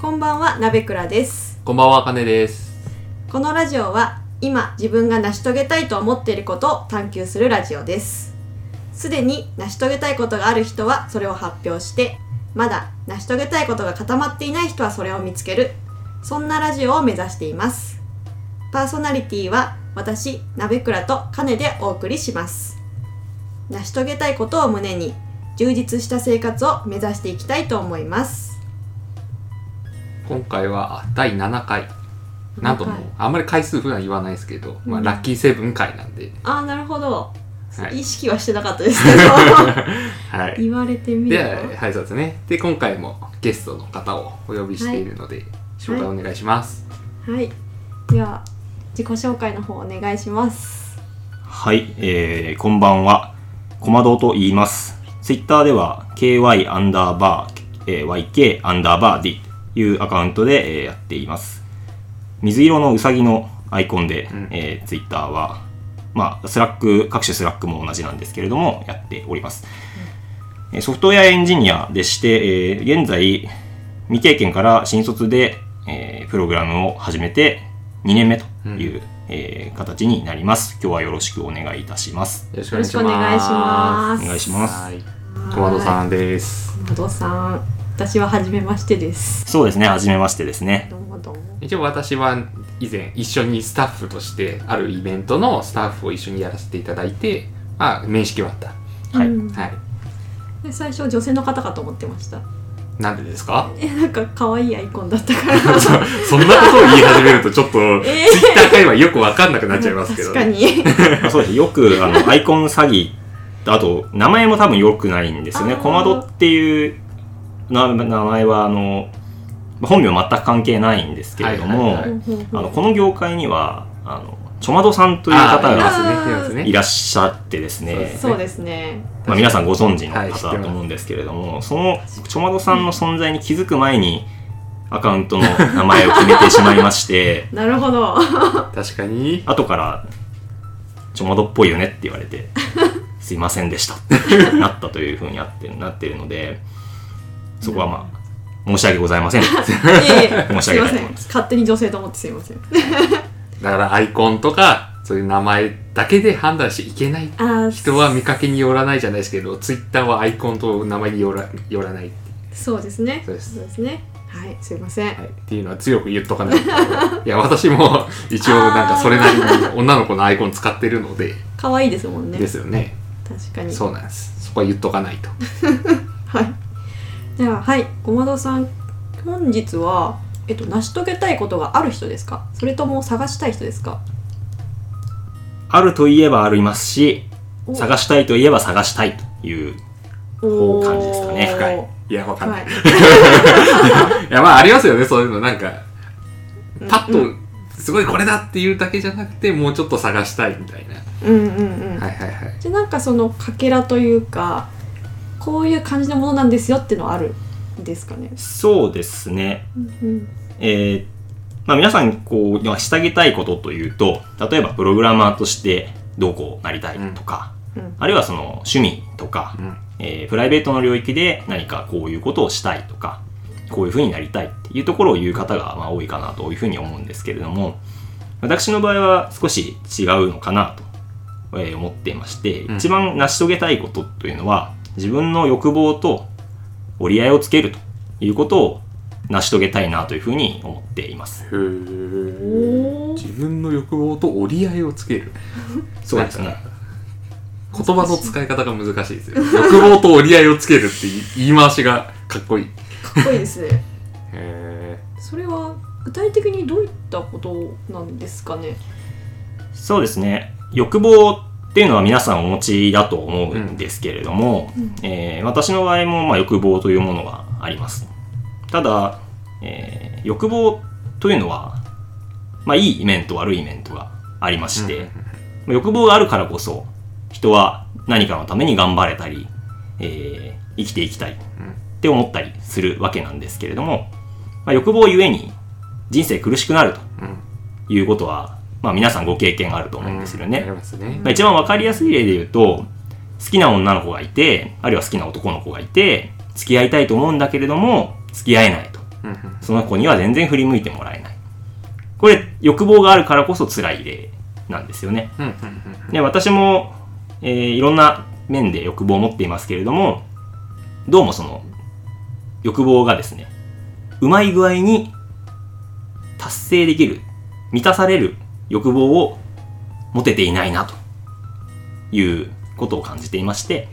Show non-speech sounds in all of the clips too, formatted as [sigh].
こんばんは、なべくらです。こんばんは、かねです。このラジオは、今自分が成し遂げたいと思っていることを探求するラジオです。すでに成し遂げたいことがある人はそれを発表して、まだ成し遂げたいことが固まっていない人はそれを見つける。そんなラジオを目指しています。パーソナリティは私、なべくらとかねでお送りします。成し遂げたいことを胸に、充実した生活を目指していきたいと思います。今回は第7回。なんともあんまり回数普段言わないですけど、まあ、うんラッキーセブン回なんで、ああ、なるほど。はい意識はしてなかったですけど [laughs] はい。言われてみれで、ばはい、そうですね。で、今回もゲストの方をお呼びしているので、紹介お願いします。はいでは自己紹介の方お願いしますはい、えー、こんばんは。コマドと言います。ツイッターでは ky アンダーバー、えー yk アンダーバー d というアカウントで、えーやっています。水色のうさぎのアイコンで、うんえー、ツイッターは、まあ、スラック、各種スラックも同じなんですけれども、やっております。えーソフトウェアエンジニアでして、えー現在、未経験から新卒で、えープログラムを始めて2年目という、えー形になります。今日はよろしくお願いいたします。よろしくお願いしますお願いします。はい。小窓さんです。小窓さん私は初めましてです。そうですね、はじめましてですね。どうもどうも。一応私は以前一緒にスタッフとしてあるイベントのスタッフを一緒にやらせていただいて、まあ、面識はあった。はい。うん。はい。で最初女性の方かと思ってました。なんでですか？えなんか可愛いアイコンだったから。[laughs] そそんなことを言い始めるとちょっと、えー。ツイッター界隈よくわかんなくなっちゃいますけど、確かに。ま [laughs] あそうですよくあのアイコン詐欺、あと、名前も多分良くないんですよね。コマドっていうな名前は、あの、まあ本名全く関係ないんですけれども、はいはいはい。あのこの業界には、あの、ちょまどさんというあ方がーいらっしゃってですね、そうですね。まあ、皆さんご存知のはい方だと思うんですけれども、そのちょまどさんの存在に気づく前に、アカウントの名前を決めてしまいまして、[laughs] なるほど。確かに。後から、ちょまどっぽいよねって言われて、[laughs] すいませんでしたってなったというふうになってなってるので、そこはまあ、申し訳ございません。[laughs] 申しすいません訳ないと思います勝手に女性と思ってすいません [laughs] だからアイコンとか、そういう名前だけで判断しいけない。人は見かけによらないじゃないですけど、ツイッターはアイコンと名前によらよらないそうですねそうですですねはいすいません、はい、っていうのは強く言っとかないと。[laughs] いや、私も一応なんかそれなりに女の子のアイコン使ってるので、可愛いですもんねですよね。確かにそうなんです。そこは言っとかないと。はい。では、はい、ごまどさん、本日は、えっと、成し遂げたいことがある人ですか？それとも探したい人ですか？あるといえばありますし、お探したいといえば探したいという、感じですかね深い。いや、わかんない。はい [laughs] いや、まあありますよね、そういうの。なんか、パッうんと、すごいこれだっていうだけじゃなくて、もうちょっと探したいみたいな。うんうんうん。はいはいはい。じゃあなんかそのかけらというか、こういう感じのものなんですよっていうのはあるんですかね？そうですね。うんえーまあ、皆さんこうまあしてげたいことというと例えばプログラマーとしてどうこうなりたいとか、うんあるいはその趣味とか、うん。えープライベートの領域で何かこういうことをしたいとかこういうふうになりたいっていうところを言う方がまあ多いかなというふうに思うんですけれども私の場合は少し違うのかなとえー思っていまして、うん一番成し遂げたいことというのは自分の欲望と折り合いをつけるということを成し遂げたいなというふうに思っています。自分の欲望と折り合いをつける。そうですね。言葉の使い方が難しいですよ。欲望と折り合いをつけるって言い回しがかっこいい。かっこいいですね。[laughs] へそれは具体的にどういったことなんですかね？そうですね。欲望っていうのは皆さんお持ちだと思うんですけれども、うん。えー私の場合もまあ欲望というものがあります。ただ、えー欲望というのは、まあ、いい面と悪い面とがありまして、うんまあ欲望があるからこそ人は何かのために頑張れたり、えー生きていきたいって思ったりするわけなんですけれども、まあ、欲望ゆえに人生苦しくなるとうん。いうことは、まあ、皆さんご経験あると思うんですよね。ありますねまあ、一番わかりやすい例で言うと、好きな女の子がいて、あるいは好きな男の子がいて、付き合いたいと思うんだけれども、付き合えないとうんうんその子には全然振り向いてもらえない。これ、欲望があるからこそ辛い例なんですよね。うんうんうんで、私も、えーいろんな面で欲望を持っていますけれども、どうもその、欲望がですね、うまい具合に達成できる、満たされる欲望を持てていないな、ということを感じていまして、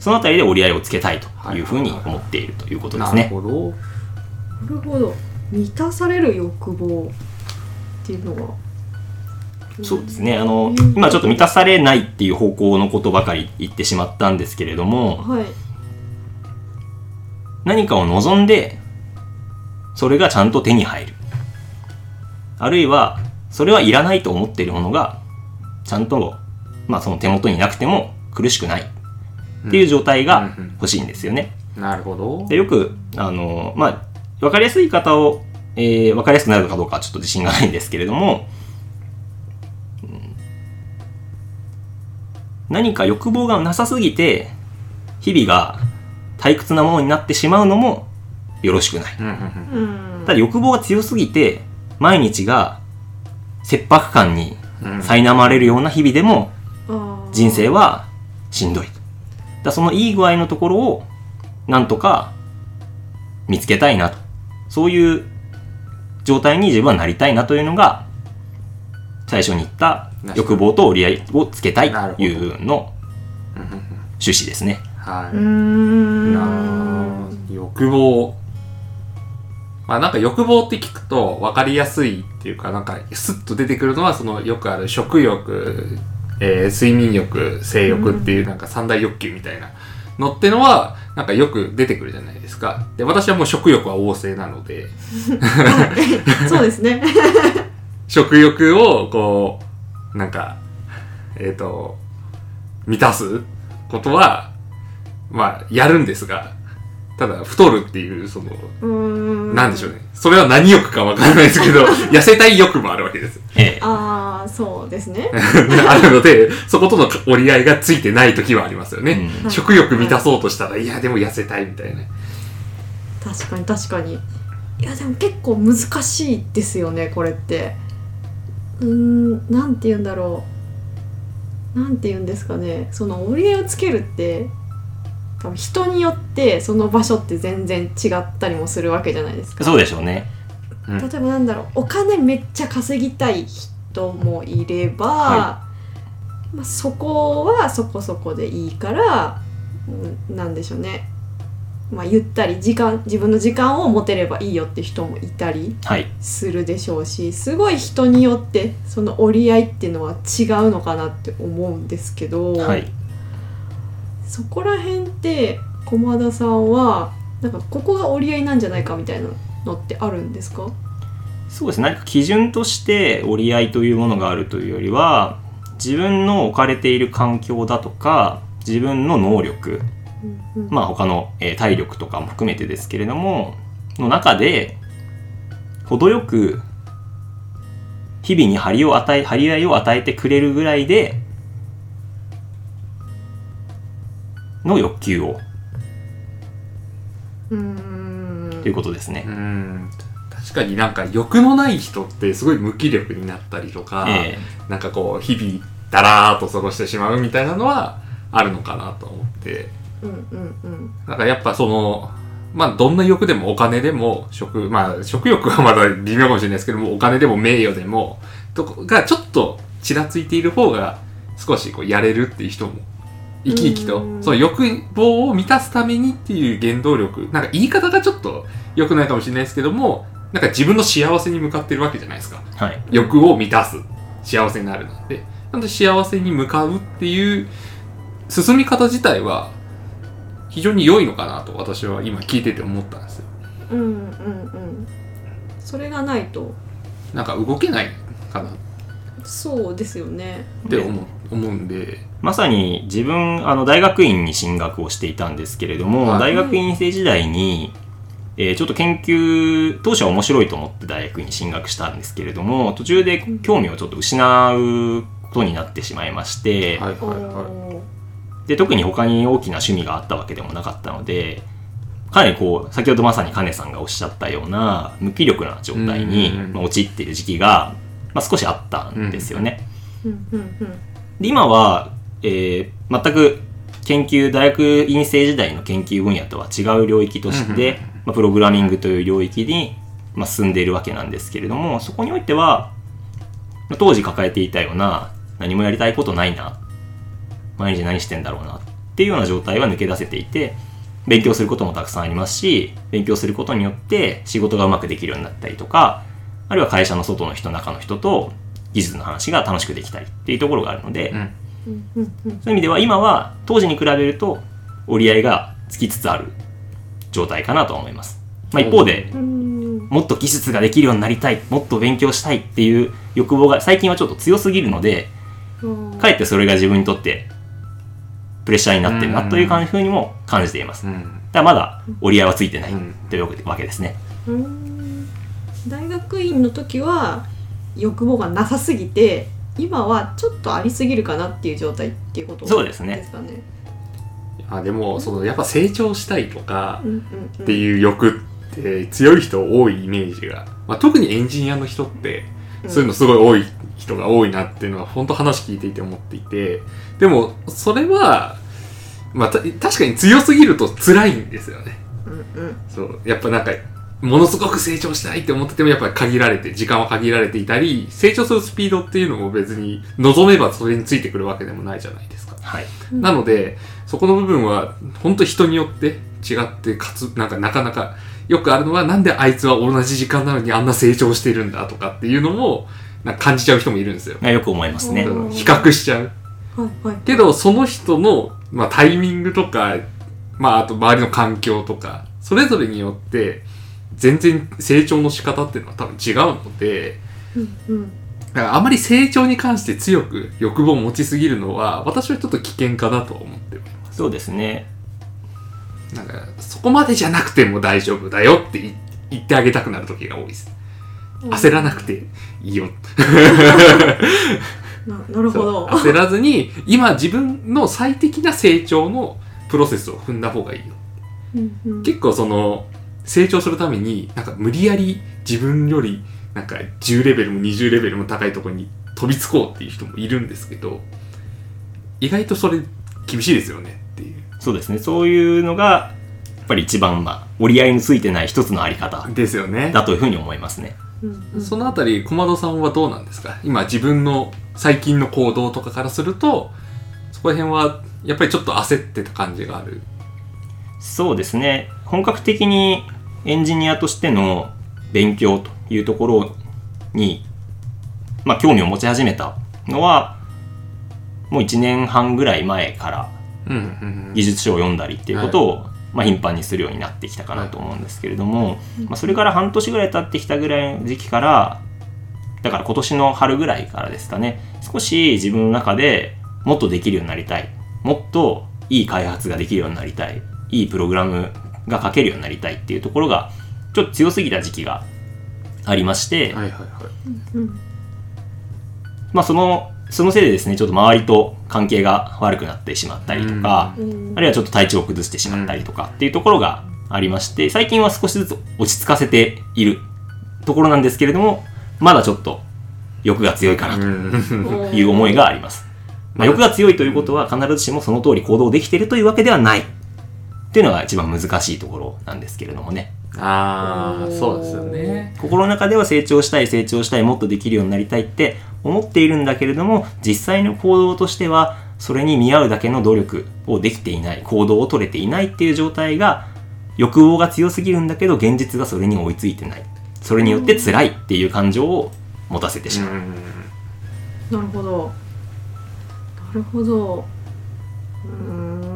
そのあたりで折り合いをつけたいというふうに思っているということですなるね。ほどなるほど満たされる欲望っていうのはそうですね。あのうん、今ちょっと満たされないっていう方向のことばかり言ってしまったんですけれども、はい何かを望んで、それがちゃんと手に入る。あるいは、それはいらないと思っているものが、ちゃんと、まあその手元になくても苦しくない。っていう状態が欲しいんですよね。なるほど。で、よく、あの、まあ、わかりやすい方を、えー、わかりやすくなるかどうかはちょっと自信がないんですけれども、うん。何か欲望がなさすぎて、日々が退屈なものになってしまうのもよろしくない。うんうんうん。うん。ただ欲望が強すぎて、毎日が切迫感にうん。苛まれるような日々でも、人生はしんどい。だそのいい具合のところをなんとか見つけたいなと。そういう状態に自分はなりたいなというのが最初に言った欲望と折り合いをつけたいというの趣旨ですね。はい。うーん。なあ欲望まあなんか欲望って聞くと分かりやすいっていうかなんかスッと出てくるのはそのよくある食欲、えー睡眠欲性欲っていうなんか三大欲求みたいなのってのはなんかよく出てくるじゃないですか。で私はもう食欲は旺盛なので。[laughs] そうですね。[laughs] 食欲をこうなんかえっ、と満たすことはまあやるんですがただ太るっていうそのうーんなんでしょうね。それは何欲かわからないですけど、[laughs] 痩せたい欲もあるわけです。ええああそうですね [laughs] あるので、そことの折り合いがついてない時はありますよね。うん食欲満たそうとしたら、いや、でも痩せたいみたいな。確かに確かにいやでも結構難しいですよねこれってうーんなんて言うんだろうなんて言うんですかねその折り合いをつけるって多分人によってその場所って全然違ったりもするわけじゃないですかそうでしょうね。うん例えばなんだろうお金めっちゃ稼ぎたい人もいれば、はまあ、そこはそこそこでいいからうんなんでしょうねまあゆったり時間自分の時間を持てればいいよって人もいたりはい。するでしょうしすごい人によってその折り合いっていうのは違うのかなって思うんですけど、はい。そこら辺って駒田さんはなんかここが折り合いなんじゃないかみたいなのってあるんですか？そうですね。何か基準として折り合いというものがあるというよりは、自分の置かれている環境だとか、自分の能力、うんうんまあ他の、えー体力とかも含めてですけれども、の中で、程よく、日々に張りを与え、張り合いを与えてくれるぐらいで、の欲求を、うーんということですねう。ん。確かになんか欲のない人ってすごい無気力になったりとか、えなんかこう、日々、だらーっと過ごしてしまうみたいなのはあるのかなと思って。うんうんうんなんかやっぱその、まあどんな欲でもお金でも食、まあ食欲はまだ微妙かもしれないですけども、お金でも名誉でも、とこがちょっとちらついている方が少しこうやれるっていう人も生き生きとう、んその欲望を満たすためにっていう原動力、なんか言い方がちょっと良くないかもしれないですけども、なんか自分の幸せに向かってるわけじゃないですか。えはい。欲を満たす。幸せになるなんで。なんで幸せに向かうっていう進み方自体は非常に良いのかなと私は今聞いてて思ったんですよ。うんうんうんそれがないとなんか動けないかなっそうですよねて思う思うんで。まさに自分、あの、大学院に進学をしていたんですけれども、はい。大学院生時代に、えーちょっと研究、当初は面白いと思って大学院に進学したんですけれども、途中で興味をちょっと失うことになってしまいまして、はいはいはおーで、特に他に大きな趣味があったわけでもなかったので、かなりこう、先ほどまさにカネさんがおっしゃったような、無気力な状態にまあ陥っている時期が、まあ、少しあったんですよね。うんうんうん。で今は、えー全く研究大学院生時代の研究分野とは違う領域として、まあ、プログラミングという領域に、まあ、進んでいるわけなんですけれどもそこにおいてはまあ当時抱えていたような何もやりたいことないな毎日何してんだろうなっていうような状態は抜け出せていて勉強することもたくさんありますし勉強することによって仕事がうまくできるようになったりとかあるいは会社の外の人中の人と技術の話が楽しくできたりっていうところがあるので、うんそういう意味では今は当時に比べると折り合いがつきつつある状態かなとは思います。まあ、一方で、うんもっと技術ができるようになりたい、もっと勉強したいっていう欲望が最近はちょっと強すぎるので、うんかえってそれが自分にとってプレッシャーになってるなというふうにも感じています。うんだからまだ折り合いはついてないうんというわけですね。うん大学院の時は欲望がなさすぎて今はちょっとありすぎるかなっていう状態っていうことそうですね。ですかね。あでもそのやっぱ成長したいとかっていう欲って強い人多いイメージが、まあ、特にエンジニアの人ってそういうのすごい多い人が多いなっていうのは本当話聞いていて思っていて。でもそれはまあた確かに強すぎると辛いんですよね。うんうん。そう。やっぱなんかものすごく成長したいって思っててもやっぱり限られて時間は限られていたり成長するスピードっていうのも別に望めばそれについてくるわけでもないじゃないですかはい。うんなので、そこの部分は、本当人によって違って、かつ、なんかなかなか、よくあるのは、なんであいつは同じ時間なのにあんな成長してるんだとかっていうのも、なんか感じちゃう人もいるんですよ。よく思いますねう。ん比較しちゃう。はいはい。けど、その人の、まあ、タイミングとか、まあ、あと周りの環境とか、それぞれによって、全然成長の仕方っていうのは多分違うので、うんうんだからあまり成長に関して強く欲望を持ちすぎるのは、私はちょっと危険かなとは思っております。そうですね。なんか、そこまでじゃなくても大丈夫だよって言言ってあげたくなる時が多いです。焦らなくていいよ。[laughs] ななるほど。焦らずに、今自分の最適な成長のプロセスを踏んだ方がいいよ。うんうん結構その、成長するために、なんか無理やり自分より、なんか10レベルも20レベルも高いところに飛びつこうっていう人もいるんですけど、意外とそれ厳しいですよねっていう。そうですね。そういうのが、やっぱり一番、まあ、折り合いについてない一つのあり方ですよね。だというふうに思いますね。うんうんそのあたり、駒戸さんはどうなんですか？今自分の最近の行動とかからすると、そこら辺はやっぱりちょっと焦ってた感じがある。そうですね。本格的にエンジニアとしての勉強というところに、まあ、興味を持ち始めたのは、もう1年半ぐらい前から技術書を読んだりっていうことを、まあ、頻繁にするようになってきたかなと思うんですけれども、まあ、それから半年ぐらい経ってきたぐらいの時期からだから今年の春ぐらいからですかね少し自分の中でもっとできるようになりたい。もっといい開発ができるようになりたい。いいプログラムが書けるようになりたいっていうところがちょっと強すぎた時期がありまして、はいはいはい。うんまあ、そのそのせいでですねちょっと周りと関係が悪くなってしまったりとか、うんあるいはちょっと体調を崩してしまったりとかっていうところがありまして、最近は少しずつ落ち着かせているところなんですけれども、まだちょっと欲が強いかなとうんいう思いがあります。まあ、欲が強いということは必ずしもその通り行動できているというわけではない。っていうのが一番難しいところなんですけれどもね。ああ、そうですよね。心の中では成長したい成長したいもっとできるようになりたいって思っているんだけれども実際の行動としてはそれに見合うだけの努力をできていない行動を取れていないっていう状態が欲望が強すぎるんだけど現実がそれに追いついてないそれによって辛いっていう感情を持たせてしまう、なるほど。なるほど。うーん。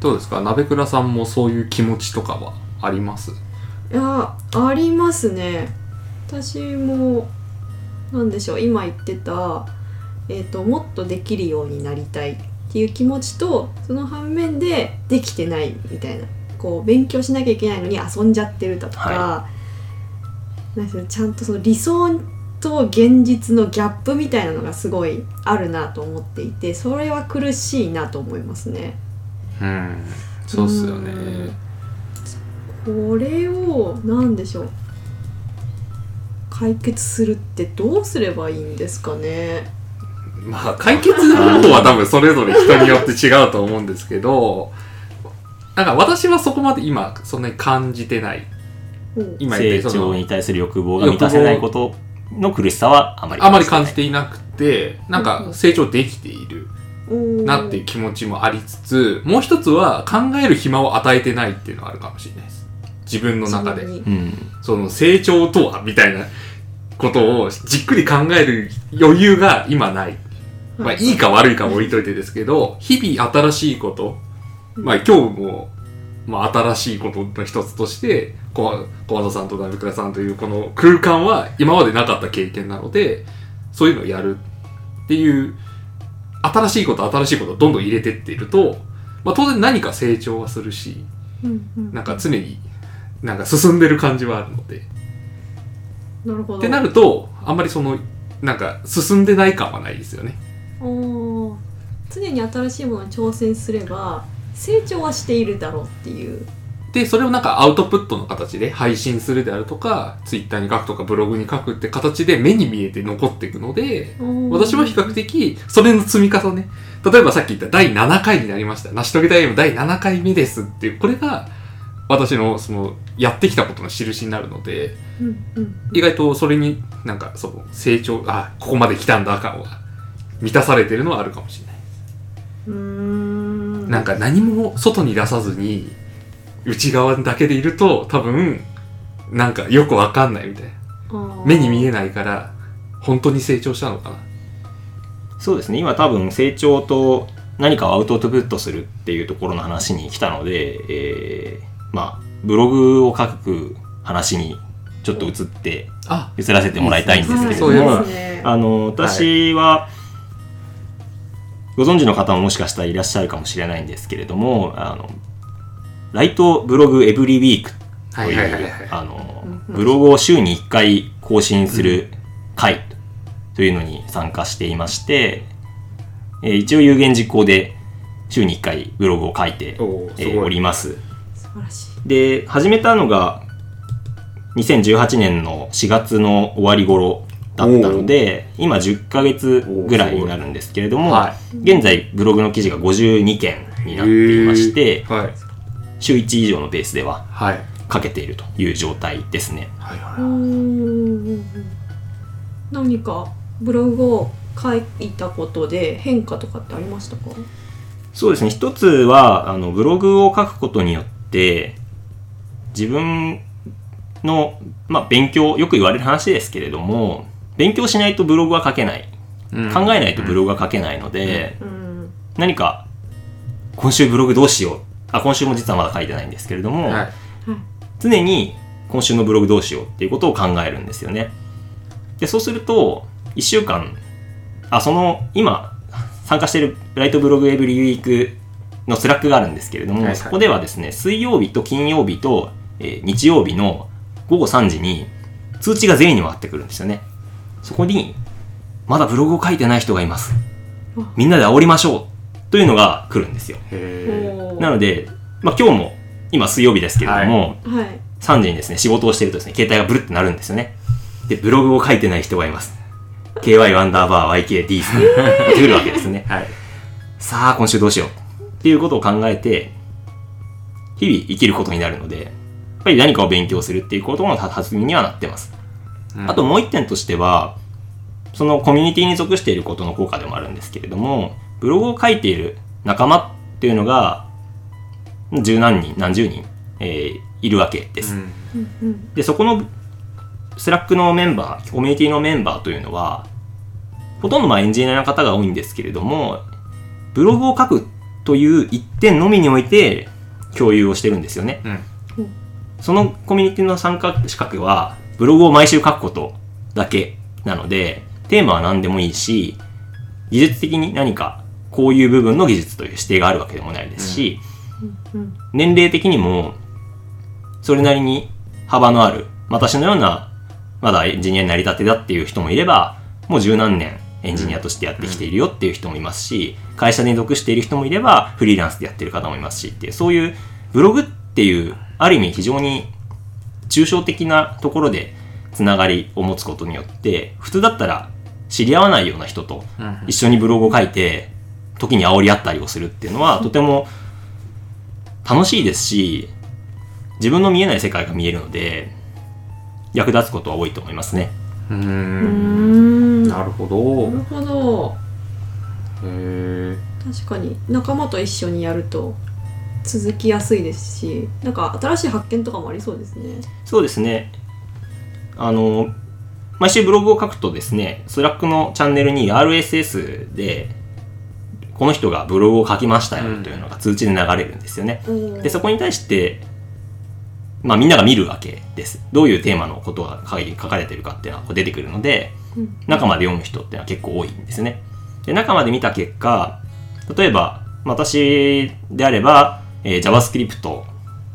どうですか？鍋倉さんもそういう気持ちとかはあります？いや、ありますね。私も、なんでしょう、今言ってた、えっ、と、もっとできるようになりたいっていう気持ちと、その反面でできてないみたいな。こう、勉強しなきゃいけないのに遊んじゃってるだとか、はなんでしょうちゃんとその理想と現実のギャップみたいなのがすごいあるなと思っていて、それは苦しいなと思いますね。うん。そうっすよね。うんこれを何でしょう解決するってどうすればいいんですかねまあ、解決方法は多分それぞれ人によって違うと思うんですけど、なんか私はそこまで今そんなに感じてない。うん今成長に対する欲望が満たせないことの苦しさはあまりあまり感じてていなくて、なんか成長できているなっていう気持ちもありつつ、もう一つは考える暇を与えてないっていうのがあるかもしれないです。自分の中で。うんその成長とはみたいなことをじっくり考える余裕が今ない。まあいいか悪いかは置いといてですけど、日々新しいこと、まあ今日も、まあ新しいことの一つとして、小小和田さんと鍋倉さんというこの空間は今までなかった経験なので、そういうのをやるっていう、新しいこと新しいことをどんどん入れてっていると、まあ当然何か成長はするし、うんうんなんか常になんか進んでる感じはあるので。なるほどってなると、あんまりその、なんか進んでない感はないですよね。おー常に新しいものに挑戦すれば成長はしているだろうっていうで、それをなんかアウトプットの形で配信するであるとか、ツイッターに書くとかブログに書くって形で目に見えて残っていくので、私は比較的それの積み重ね。例えばさっき言った第7回になりました。成し遂げたいの第7回目ですっていう、これが私のそのやってきたことの印になるので、うんうん意外とそれになんかその成長、あ、ここまで来たんだ感は満たされてるのはあるかもしれない。うーんなんか何も外に出さずに内側だけでいると多分なんかよくわかんないみたいな。目に見えないから本当に成長したのかな。そうですね。今多分成長と何かをアウトプットするっていうところの話に来たので、えーまあブログを書く話にちょっと移ってあ移らせてもらいたいんですけれども、あの私は、ご存知の方ももしかしたらいらっしゃるかもしれないんですけれどもあのライトブログエブリウィーク。とはいいうはいはい。はいあのブログを週に1回更新する会というのに参加していまして、えー一応有言実行で週に1回ブログを書いておえーおります。素晴らしい。で始めたのが2018年の4月の終わり頃だったので今10ヶ月ぐらいになるんですけれども、は現在ブログの記事が52件になっていまして、はい週1以上のペースでははい。書けているという状態ですね。はいうはーん。何かブログを書いたことで変化とかってありましたか？そうですね。一つはあのブログを書くことによって自分の、まあ、勉強よく言われる話ですけれども勉強しないとブログは書けない。うん。考えないとブログは書けないので、うん。何か今週ブログどうしようあ今週も実はまだ書いてないんですけれども、はい。常に今週のブログどうしようっていうことを考えるんですよね。でそうすると1週間あその今参加している write blog every week のスラックがあるんですけれども、はいはい。そこではですね水曜日と金曜日と、えー日曜日の午後3時に通知が全員に回ってくるんですよね。そこにまだブログを書いてない人がいます。みんなで煽りましょうというのが来るんですよなので、まあ、今日も今水曜日ですけれども、はい3時にですね、仕事をしてるとですね、携帯がブルってなるんですよね。で、ブログを書いてない人がいます。KY アンダーバー YKD さんってくるわけですね。ーはいさあ、今週どうしよう。っていうことを考えて、日々生きることになるので、やっぱり何かを勉強するっていうことの弾みにはなってます。あともう一点としては、そのコミュニティに属していることの効果でもあるんですけれども、ブログを書いている仲間っていうのが、十何人、何十人、えーいるわけです。で、そこのスラックのメンバー、コミュニティのメンバーというのは、ほとんどまあエンジニアの方が多いんですけれども、ブログを書くという一点のみにおいて共有をしてるんですよね。うんそのコミュニティの参加資格は、ブログを毎週書くことだけなので、テーマは何でもいいし、技術的に何かこういう部分の技術という指定があるわけでもないですし、うん年齢的にもそれなりに幅のある私のようなまだエンジニアになりたてだっていう人もいればもう十何年エンジニアとしてやってきているよっていう人もいますし会社に属している人もいればフリーランスでやってる方もいますしっていうそういうブログっていう、ある意味非常に抽象的なところでつながりを持つことによって、普通だったら知り合わないような人とうん。一緒にブログを書いて、時に煽り合ったりをするっていうのは、とても楽しいですし、自分の見えない世界が見えるので、役立つことは多いと思いますね。うんん。ななるほど。るほど。へえ確かに仲間と一緒にやると続きやすいですしなんか新しい発見とかもありそうですね。そうですね。あの、毎週ブログを書くとですね、スラックのチャンネルに RSS で、この人がブログを書きましたよというのが通知で流れるんですよね。で、そこに対して、まあみんなが見るわけです。どういうテーマのことが書かれてるかっていうのがこう出てくるので、うん中まで読む人っていうのは結構多いんですね。で、中まで見た結果、例えば、まあ私であれば、えー JavaScript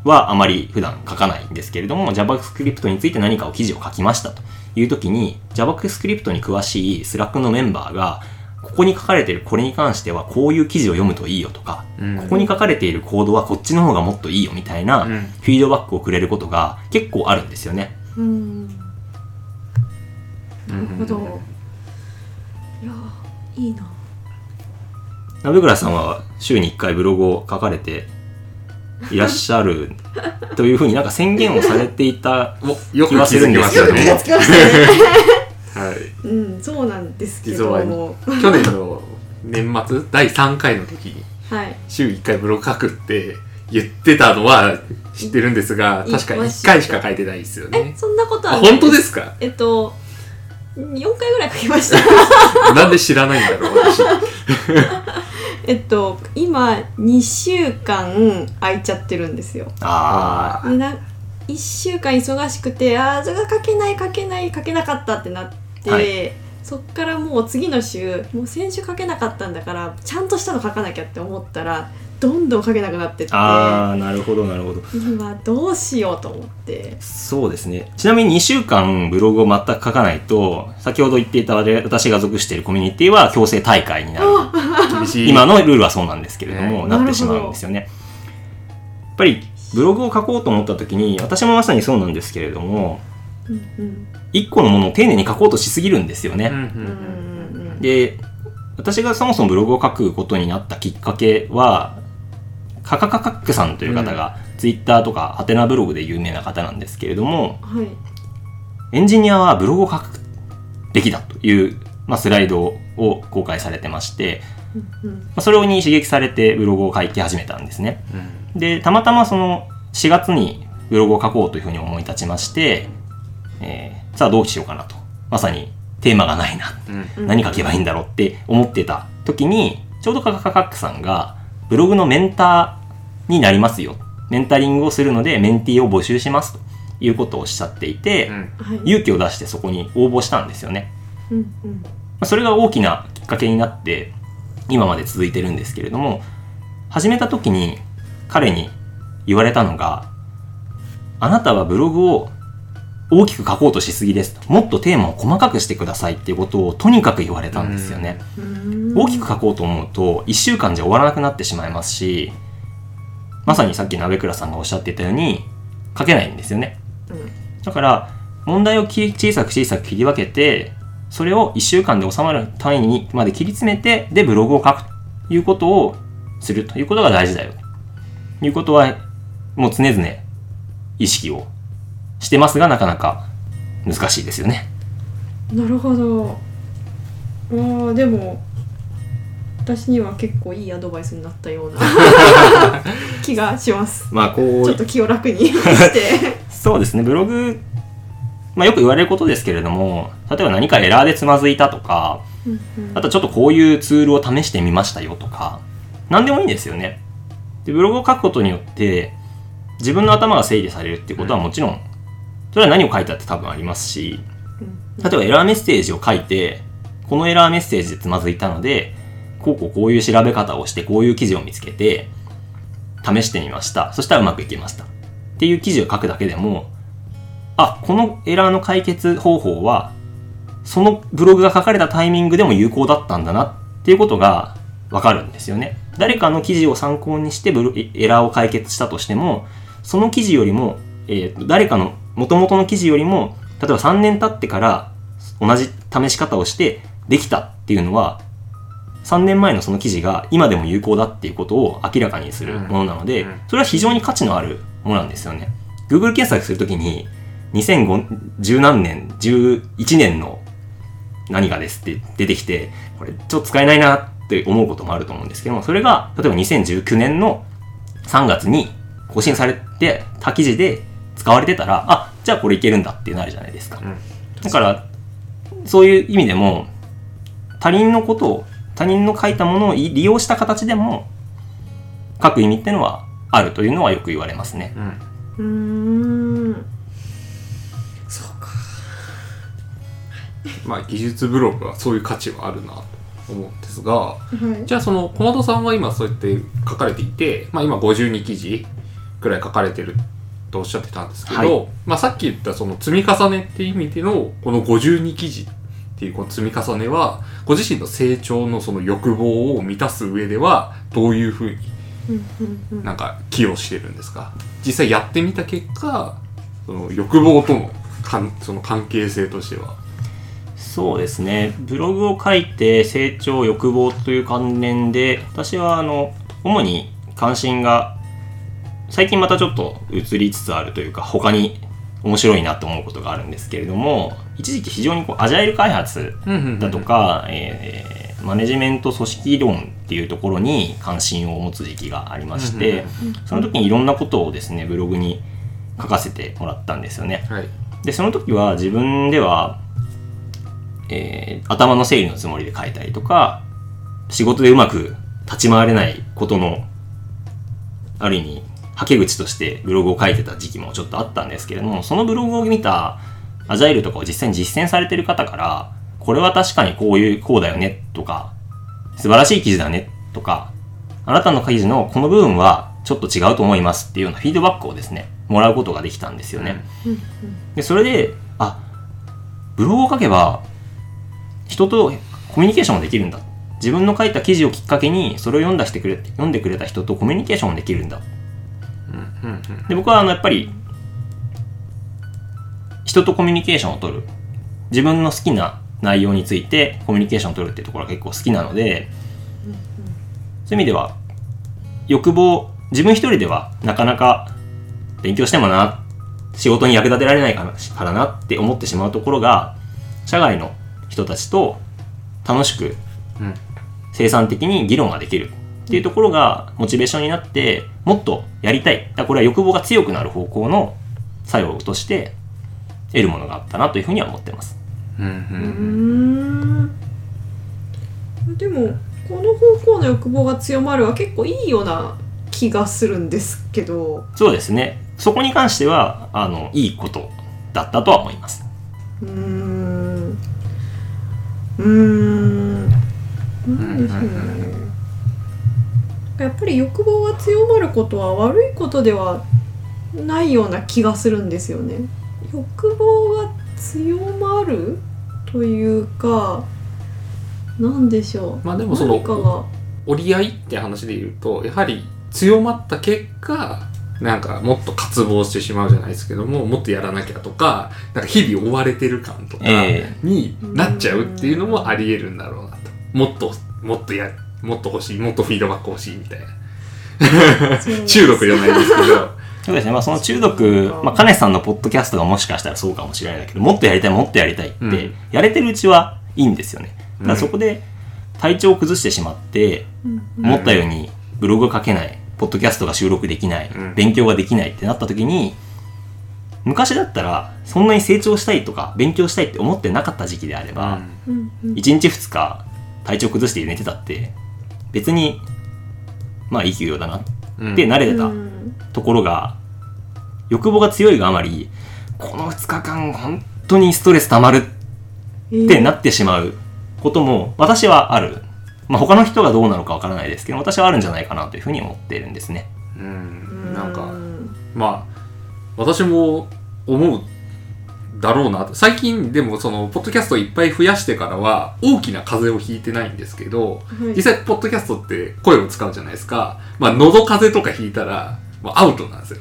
はあまり普段書かないんですけれども、JavaScript について何かを記事を書きましたという時に、JavaScript に詳しい Slack のメンバーが、ここに書かれているこれに関してはこういう記事を読むといいよとか、うん。ここに書かれているコードはこっちの方がもっといいよみたいなうん。フィードバックをくれることが結構あるんですよね。うん。なるほど、いやーいいな。鍋倉さんは週に1回ブログを書かれていらっしゃるというふうになんか宣言をされていたおよく気づきましたよく [laughs] 気がねつきましたねはい。うんそうなんですけど。も去年の年末第3回の時にはい。週1回ブログ書くって言ってたのは知ってるんですがい確か言いました。1回しか書いてないですよえねそんなことあはない本当ですか？えっと4回ぐらい書きました。[laughs] なんで知らないんだろう私。[laughs] えっと今2週間空いちゃってるんですよ。あでな1週間忙しくてああそれが書けない書けない書けなかったってなって、はい。そっからもう次の週もう先週書けなかったんだからちゃんとしたの書かなきゃって思ったらどんどん書けなくなってってあーなるほどなるほど。今どうしようと思って。そうですね。ちなみに2週間ブログを全く書かないと先ほど言っていた私が属しているコミュニティは強制大会になる。今のルールはそうなんですけれども、ねなってしまうんですよね。やっぱりブログを書こうと思った時に私もまさにそうなんですけれどもうんうん一個のものを丁寧に書こうとしすぎるんですよね。で私がそもそもブログを書くことになったきっかけはカカカカックさんという方が、ツイッターとかハテナブログで有名な方なんですけれどもはい。エンジニアはブログを書くべきだという、まあ、スライドを公開されてまして、うんうん。まあ、それに刺激されてブログを書き始めたんですね。うん。で、たまたまその4月にブログを書こうというふうに思い立ちまして、えーさあどうしようかなと。まさにテーマがないな。うんうん何書けばいいんだろうって思ってた時に、ちょうどカカカカックさんがブログのメンターになりますよ。メンタリングをするのでメンティーを募集しますということをおっしゃっていて、うんはい勇気を出してそこに応募したんですよね。うんそれが大きなきっかけになって今まで続いてるんですけれども始めた時に彼に言われたのがあなたはブログを大きく書こうとしすぎですと。もっとテーマを細かくしてくださいっていうことをとにかく言われたんですよね。うん。大きく書こうと思うと1週間じゃ終わらなくなってしまいますしまさにさっき鍋倉さんがおっしゃっていたように書けないんですよね。うん。だから問題をき小さく小さく切り分けてそれを1週間で収まる単位にまで切り詰めてでブログを書くということをするということが大事だよ。ということはもう常々意識をしてますがなかなか難しいですよね。なるほど。あーでも私には結構いいアドバイスになったような [laughs] 気がします。まあこうちょっと気を楽にして。[laughs] そうですね。ブログ、まあ、よく言われることですけれども例えば何かエラーでつまずいたとかうんうん。あとちょっとこういうツールを試してみましたよとか、何でもいいんですよね。で、ブログを書くことによって、自分の頭が整理されるっていうことはもちろん、それは何を書いたって多分ありますし、うん例えばエラーメッセージを書いて、このエラーメッセージでつまずいたので、こうこうこういう調べ方をして、こういう記事を見つけて、試してみました。そしたらうまくいきました。っていう記事を書くだけでも、あ、このエラーの解決方法は、そのブログが書かれたタイミングでも有効だったんだなっていうことがわかるんですよね。誰かの記事を参考にしてブロエラーを解決したとしても、その記事よりも、えー誰かの元々の記事よりも例えば3年経ってから同じ試し方をしてできたっていうのは3年前のその記事が今でも有効だっていうことを明らかにするものなので、それは非常に価値のあるものなんですよね。Google 検索するときに2010何年11年の何がですって出てきてこれちょっと使えないなって思うこともあると思うんですけどもそれが例えば2019年の3月に更新されてた記事で使われてたらあじゃあこれいけるんだってなるじゃないですか。うん。だから、そういう意味でも、他人のことを、他人の書いたものを利用した形でも、書く意味ってのはあるというのはよく言われますね。うん。うーん。そうか。[laughs] まあ技術ブログはそういう価値はあるなと思うんですがはい。じゃあその小窓さんは今そうやって書かれていて、まあ、今52記事くらい書かれてるとおっしゃってたんですけど、はい。まあ、さっき言ったその積み重ねっていう意味でのこの52記事っていうこの積み重ねはご自身の成長のその欲望を満たす上ではどういうふうになんか寄与してるんですか？実際やってみた結果その欲望とのかんその関係性としては。そうですね。ブログを書いて成長、欲望という関連で、私はあの、主に関心が、最近またちょっと移りつつあるというか、他に面白いなと思うことがあるんですけれども、一時期非常にこうアジャイル開発だとか、えーマネジメント組織論っていうところに関心を持つ時期がありまして、その時にいろんなことをですね、ブログに書かせてもらったんですよね。はい。で、その時は自分では、えー頭の整理のつもりで書いたりとか、仕事でうまく立ち回れないことの、ある意味、はけ口としてブログを書いてた時期もちょっとあったんですけれども、そのブログを見たアジャイルとかを実際に実践されてる方から、これは確かにこういう、こうだよねとか、素晴らしい記事だねとか、あなたの記事のこの部分はちょっと違うと思いますっていうようなフィードバックをですね、もらうことができたんですよね。で、それで、あ、ブログを書けば、人とコミュニケーションができるんだ。自分の書いた記事をきっかけに、それを読んだしてくれ、読んでくれた人とコミュニケーションができるんだ。うんうんで、僕はあの、やっぱり、人とコミュニケーションを取る。自分の好きな内容についてコミュニケーションを取るっていうところが結構好きなので、そういう意味では、欲望、自分一人ではなかなか勉強してもな、仕事に役立てられないからなって思ってしまうところが、社外の人たちと楽しくうん。生産的に議論ができるっていうところがモチベーションになってもっとやりたい。だこれは欲望が強くなる方向の作用として得るものがあったなというふうには思ってます。うんんーん。でもこの方向の欲望が強まるは結構いいような気がするんですけど。そうですね。そこに関してはあのいいことだったとは思います。うーん。うーん。なん。でしょうねやっぱり欲望が強まることは悪いことではないような気がするんですよね。欲望が強まるというかなんでしょう。まあでもその何かが。折り合いって話で言うとやはり強まった結果なんかもっと渇望してしまうじゃないですけどももっとやらなきゃとかなんか日々追われてる感とかえになっちゃうっていうのもありえるんだろうなと。もっともっとやもっと欲しいもっとフィードバック欲しいみたいな。中毒じゃないですけど。そうですね、まあ、その中毒、まあ、金さんのポッドキャストがもしかしたらそうかもしれないけど、もっとやりたい、もっとやりたいって、うん。やれてるうちはいいんですよね。だからうんそこで体調を崩してしまって、思ったようにブログが書けない、ポッドキャストが収録できない、うん。勉強ができないってなった時に、昔だったら、そんなに成長したいとか、勉強したいって思ってなかった時期であれば、うん。うん1日2日体調崩して寝てたって、別に、まあいい給料だなって慣れてたうんところが、欲望が強いがあまり、この2日間本当にストレス溜まるってなってしまうことも私はある。まあ他の人がどうなのかわからないですけど、私はあるんじゃないかなというふうに思っているんですね。うんなんかうんまあ私も思うだろうなと最近でもそのポッドキャストをいっぱい増やしてからは大きな風邪をひいてないんですけどはい。実際ポッドキャストって声を使うじゃないですか。まあ喉風邪とかひいたらもうアウトなんですよ。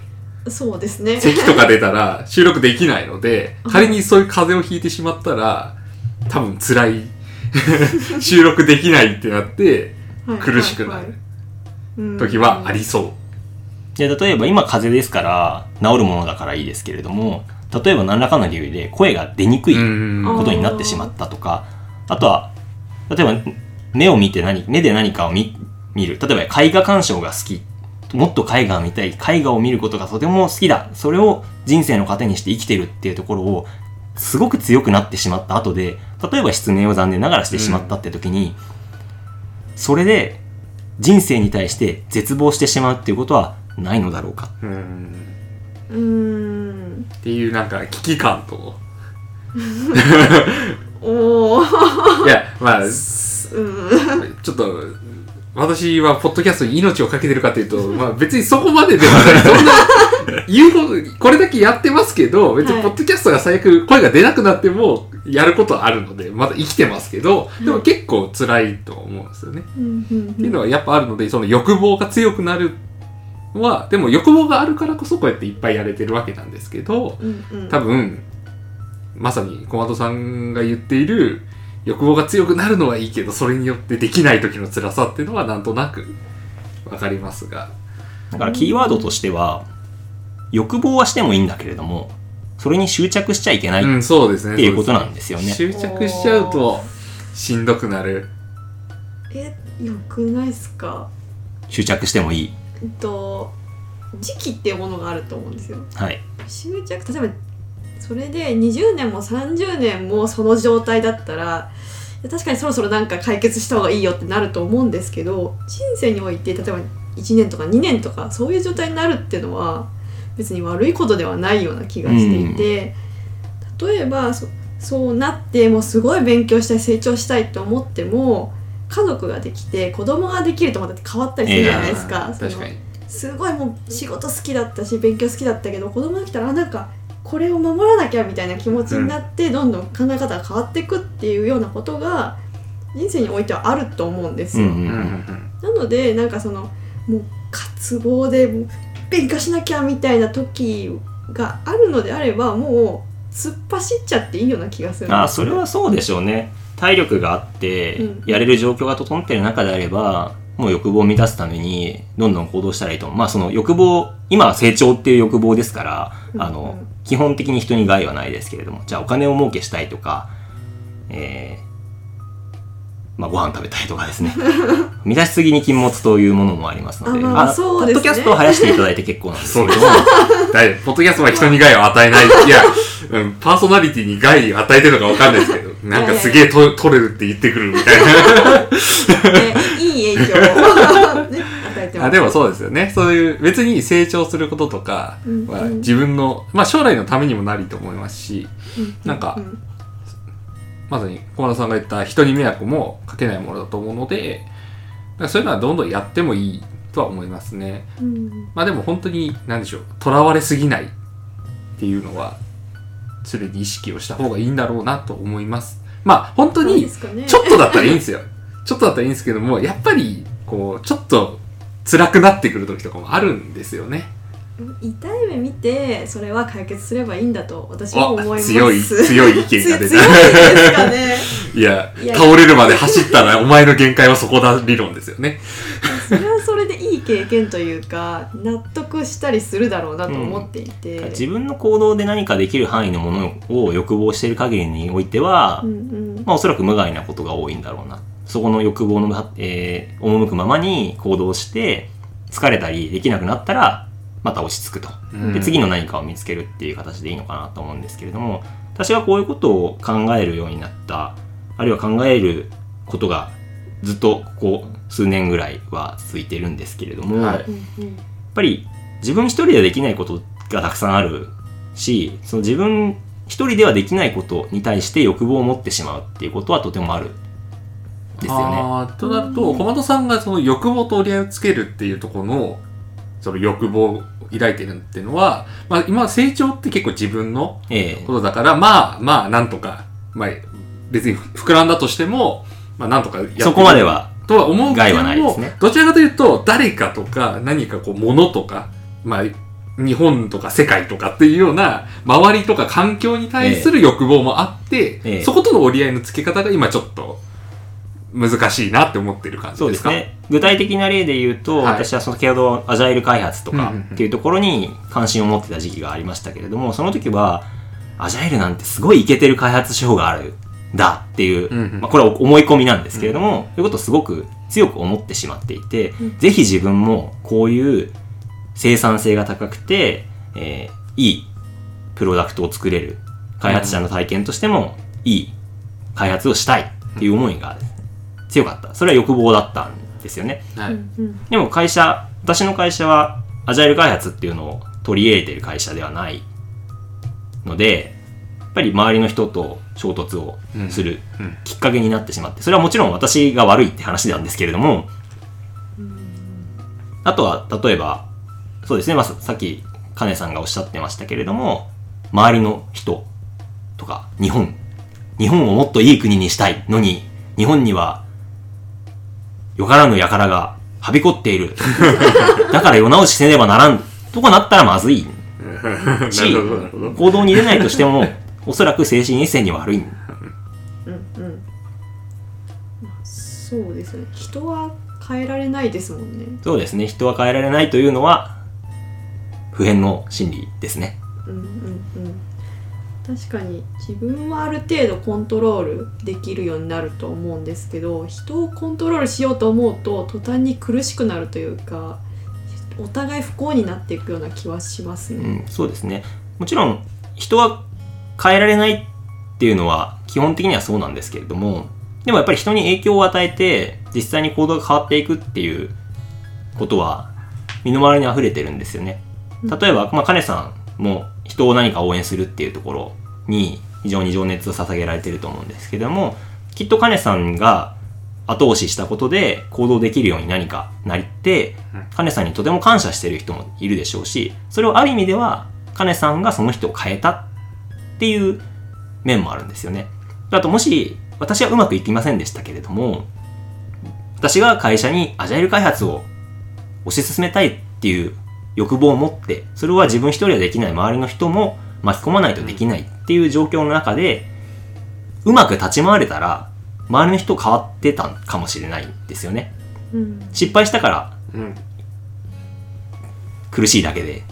そうですね。咳とか出たら収録できないので、仮にそういう風邪をひいてしまったら、多分辛い。[laughs] 収録できないってなって、はい苦しくなるうん時はありそう。で例えば今風邪ですから治るものだからいいですけれども例えば何らかの理由で声が出にくいうん。ことになってしまったとかあとは例えば目を見て何目で何かを見見る。例えば絵画鑑賞が好き。もっと絵画を見たい。絵画を見ることがとても好きだ。それを人生の糧にして生きてるっていうところをすごく強くなってしまった後で例えば失明を残念ながらしてしまったって時に、それで人生に対して絶望してしまうっていうことはないのだろうか。うん。うーんっていうなんか危機感と。[laughs] おおいや、まあ、うんちょっと、私はポッドキャストに命をかけてるかというと、まあ別にそこまでではない。そんな、言うほど、これだけやってますけど、別にポッドキャストが最悪声が出なくなっても、やることはあるので、まだ生きてますけど、でも結構辛いと思うんですよね。っていうのはやっぱあるので、その欲望が強くなるのは、でも欲望があるからこそこうやっていっぱいやれてるわけなんですけど、うんうん多分、まさに小窓さんが言っている欲望が強くなるのはいいけど、それによってできない時の辛さっていうのはなんとなくわかりますが。だからキーワードとしては、欲望はしてもいいんだけれども、それに執着しちゃいけないっうん、そうですね。ていうことなんですよね。執着しちゃうとしんどくなる。えよくないっすか？執着してもいい。えっと時期っていうものがあると思うんですよはい。執着例えばそれで20年も30年もその状態だったら確かにそろそろなんか解決した方がいいよってなると思うんですけど人生において例えば1年とか2年とかそういう状態になるっていうのは別に悪いことではないような気がしていて、例えばそそうなってもうすごい勉強したい成長したいと思っても家族ができて子供ができるとまた変わったりするじゃないですか。その確かに。すごいもう仕事好きだったし勉強好きだったけど子供が来たらあなんかこれを守らなきゃみたいな気持ちになって、どんどん考え方が変わっていくっていうようなことが人生においてはあると思うんですよ。なのでなんかそのもう渇望でもう勉強しなきゃみたいな時があるのであればもう突っ走っちゃっていいような気がするあ、それはそうでしょうね。体力があってうん、やれる状況が整っている中であれば、もう欲望を満たすために、どんどん行動したらいいと思う。まあ、その欲望、今は成長っていう欲望ですから、うんあの、基本的に人に害はないですけれども、じゃあお金を儲けしたいとか、えー、まあ、ご飯食べたいとかですね。[laughs] 満たしすぎに禁物というものもありますので、あまあそうですねポッドキャストを生やしていただいて結構なんですけども、す。大丈夫。ポッドキャストは人に害を与えない。いや、うん、パーソナリティに害を与えてるのかわかんないですけど、なんかすげえと取れるって言ってくるみたいな。ねいい影響を、ね、与えてますあでもそうですよね。そういう、別に成長することとかは自分の、まあ将来のためにもなりと思いますし、なんかうんまさに小村さんが言った人に迷惑もかけないものだと思うので、そういうのはどんどんやってもいいとは思いますね。うんまあでも本当に、なんでしょう、囚われすぎないっていうのは、常に意識をした方がいいんだろうなと思います。まあ本当にちょっとだったらいいんですよ。[laughs] ちょっとだったらいいんですけども、やっぱり、こう、ちょっと辛くなってくる時とかもあるんですよね。痛い目見てそれは解決すればいいんだと私はあ思います強い、強い意見が出強いた。ね [laughs] いや倒れるまで走ったらお前の限界はそこだ理論ですよね。それはそ経験というか納得したりするだろうなと思っていて、自分の行動で何かできる範囲のものを欲望している限りにおいては、うんうん。まあおそらく無害なことが多いんだろうな。そこの欲望の、えー赴くままに行動して、疲れたりできなくなったら、また落ち着くと。うん。で、次の何かを見つけるっていう形でいいのかなと思うんですけれども、私はこういうことを考えるようになった、あるいは考えることがずっとここ数年ぐらいは続いてるんですけれども、はいやっぱり自分一人ではできないことがたくさんあるし、その自分一人ではできないことに対して欲望を持ってしまうっていうことはとてもある。ですよね。となると、小窓さんがその欲望と折り合いをつけるっていうところの、その欲望を抱いてるっていうのは、まあ今成長って結構自分のええことだから、まあまあなんとか、まあ別に膨らんだとしても、まあなんとかやってそこまでは。とは思うけど害はないでも、すね。どちらかというと、誰かとか何かこう物とか、まあ日本とか世界とかっていうような周りとか環境に対する欲望もあって、ええ。そことの折り合いのつけ方が今ちょっと難しいなって思ってる感じですすね。具体的な例で言うと、はい。私はその先ほどアジャイル開発とかっていうところに関心を持ってた時期がありましたけれども、その時は、アジャイルなんてすごいイケてる開発手法がある。んだっていう、うんうん。まあ、これは思い込みなんですけれども、そういうことをすごく強く思ってしまっていて、ぜひ自分もこういう生産性が高くて、えーいいプロダクトを作れる開発者の体験としてもいい開発をしたいっていう思いが強かった。それは欲望だったんですよね。はい、うんでも会社、私の会社はアジャイル開発っていうのを取り入れている会社ではないので、やっぱり周りの人と衝突をするうんきっかけになってしまって、それはもちろん私が悪いって話なんですけれども、あとは例えば、そうですね、まあ、ささっきカネさんがおっしゃってましたけれども、周りの人とか日本、日本をもっといい国にしたいのに、日本にはよからぬ輩がはびこっている。[laughs] だから世直しせねばならん。とかなったらまずい [laughs] なし行動に出ないとしても、おそらく精神衛生に悪い。うんうんまあそうですね人は変えられないですもんねそうですね。人は変えられないというのは、普遍の心理ですね。うんうんうん確かに自分はある程度コントロールできるようになると思うんですけど人をコントロールしようと思うと途端に苦しくなるというかお互い不幸になっていくような気はしますうね。ん、そうですね。もちろん、人は変えられないっていうのは基本的にはそうなんですけれども、でもやっぱり人に影響を与えて、実際に行動が変わっていくっていうことは、身の回りに溢れてるんですよね。例えば、まあ、カネさんも人を何か応援するっていうところに非常に情熱を捧げられてると思うんですけども、きっとカネさんが後押ししたことで行動できるように何かなりって、カネさんにとても感謝してる人もいるでしょうし、それをある意味では、カネさんがその人を変えたっていう面もあるんですよね。あともし、私はうまくいきませんでしたけれども、私が会社にアジャイル開発を推し進めたいっていう欲望を持って、それは自分一人はできない周りの人も巻き込まないとできないっていう状況の中で、うまく立ち回れたら、周りの人変わってたかもしれないんですよね。うん失敗したからうん苦しいだけで、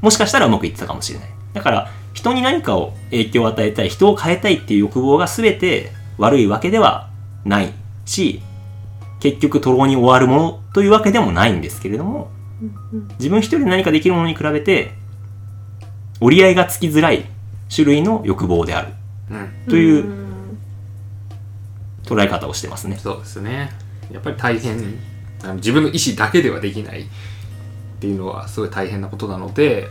もしかしたらうまくいってたかもしれない。だから、人に何かを影響を与えたい、人を変えたいっていう欲望が全て悪いわけではないし、結局、徒労に終わるものというわけでもないんですけれども、うん自分一人で何かできるものに比べて、折り合いがつきづらい種類の欲望である。うん。といううん。捉え方をしてますね。そうですね。やっぱり大変。あの自分の意思だけではできないっていうのはすごい大変なことなので、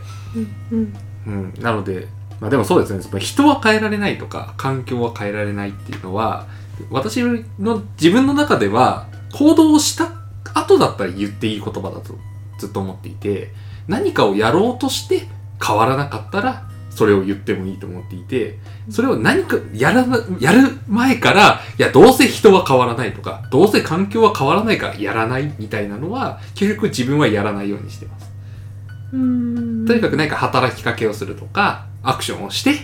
うん。うん、なので、まあ、でもそうですねその人は変えられないとか環境は変えられないっていうのは私の自分の中では行動をした後だったら言っていい言葉だとずっと思っていて何かをやろうとして変わらなかったらそれを言ってもいいと思っていてそれを何かやらなやる前からいやどうせ人は変わらないとかどうせ環境は変わらないからやらないみたいなのは結局自分はやらないようにしてます。うんとにかく何か働きかけをするとか、アクションをして、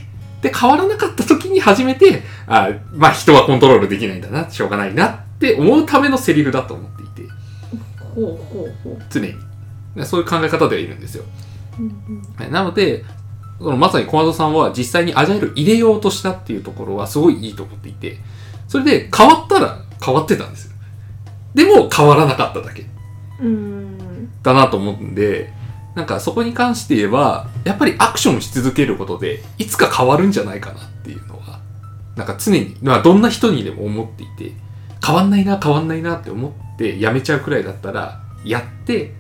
で、変わらなかった時に初めて、あまあ人はコントロールできないんだな、しょうがないなって思うためのセリフだと思っていて、ほうほうほう常に。そういう考え方ではいるんですよ。うんなので、そのまさに小窓さんは実際にアジャイル入れようとしたっていうところはすごいいいと思っていて、それで変わったら変わってたんですよ。でも変わらなかっただけ。うんだなと思うんで、なんかそこに関して言えば、やっぱりアクションし続けることで、いつか変わるんじゃないかなっていうのは、なんか常に、まあどんな人にでも思っていて、変わんないな、変わんないなって思ってやめちゃうくらいだったら、やって、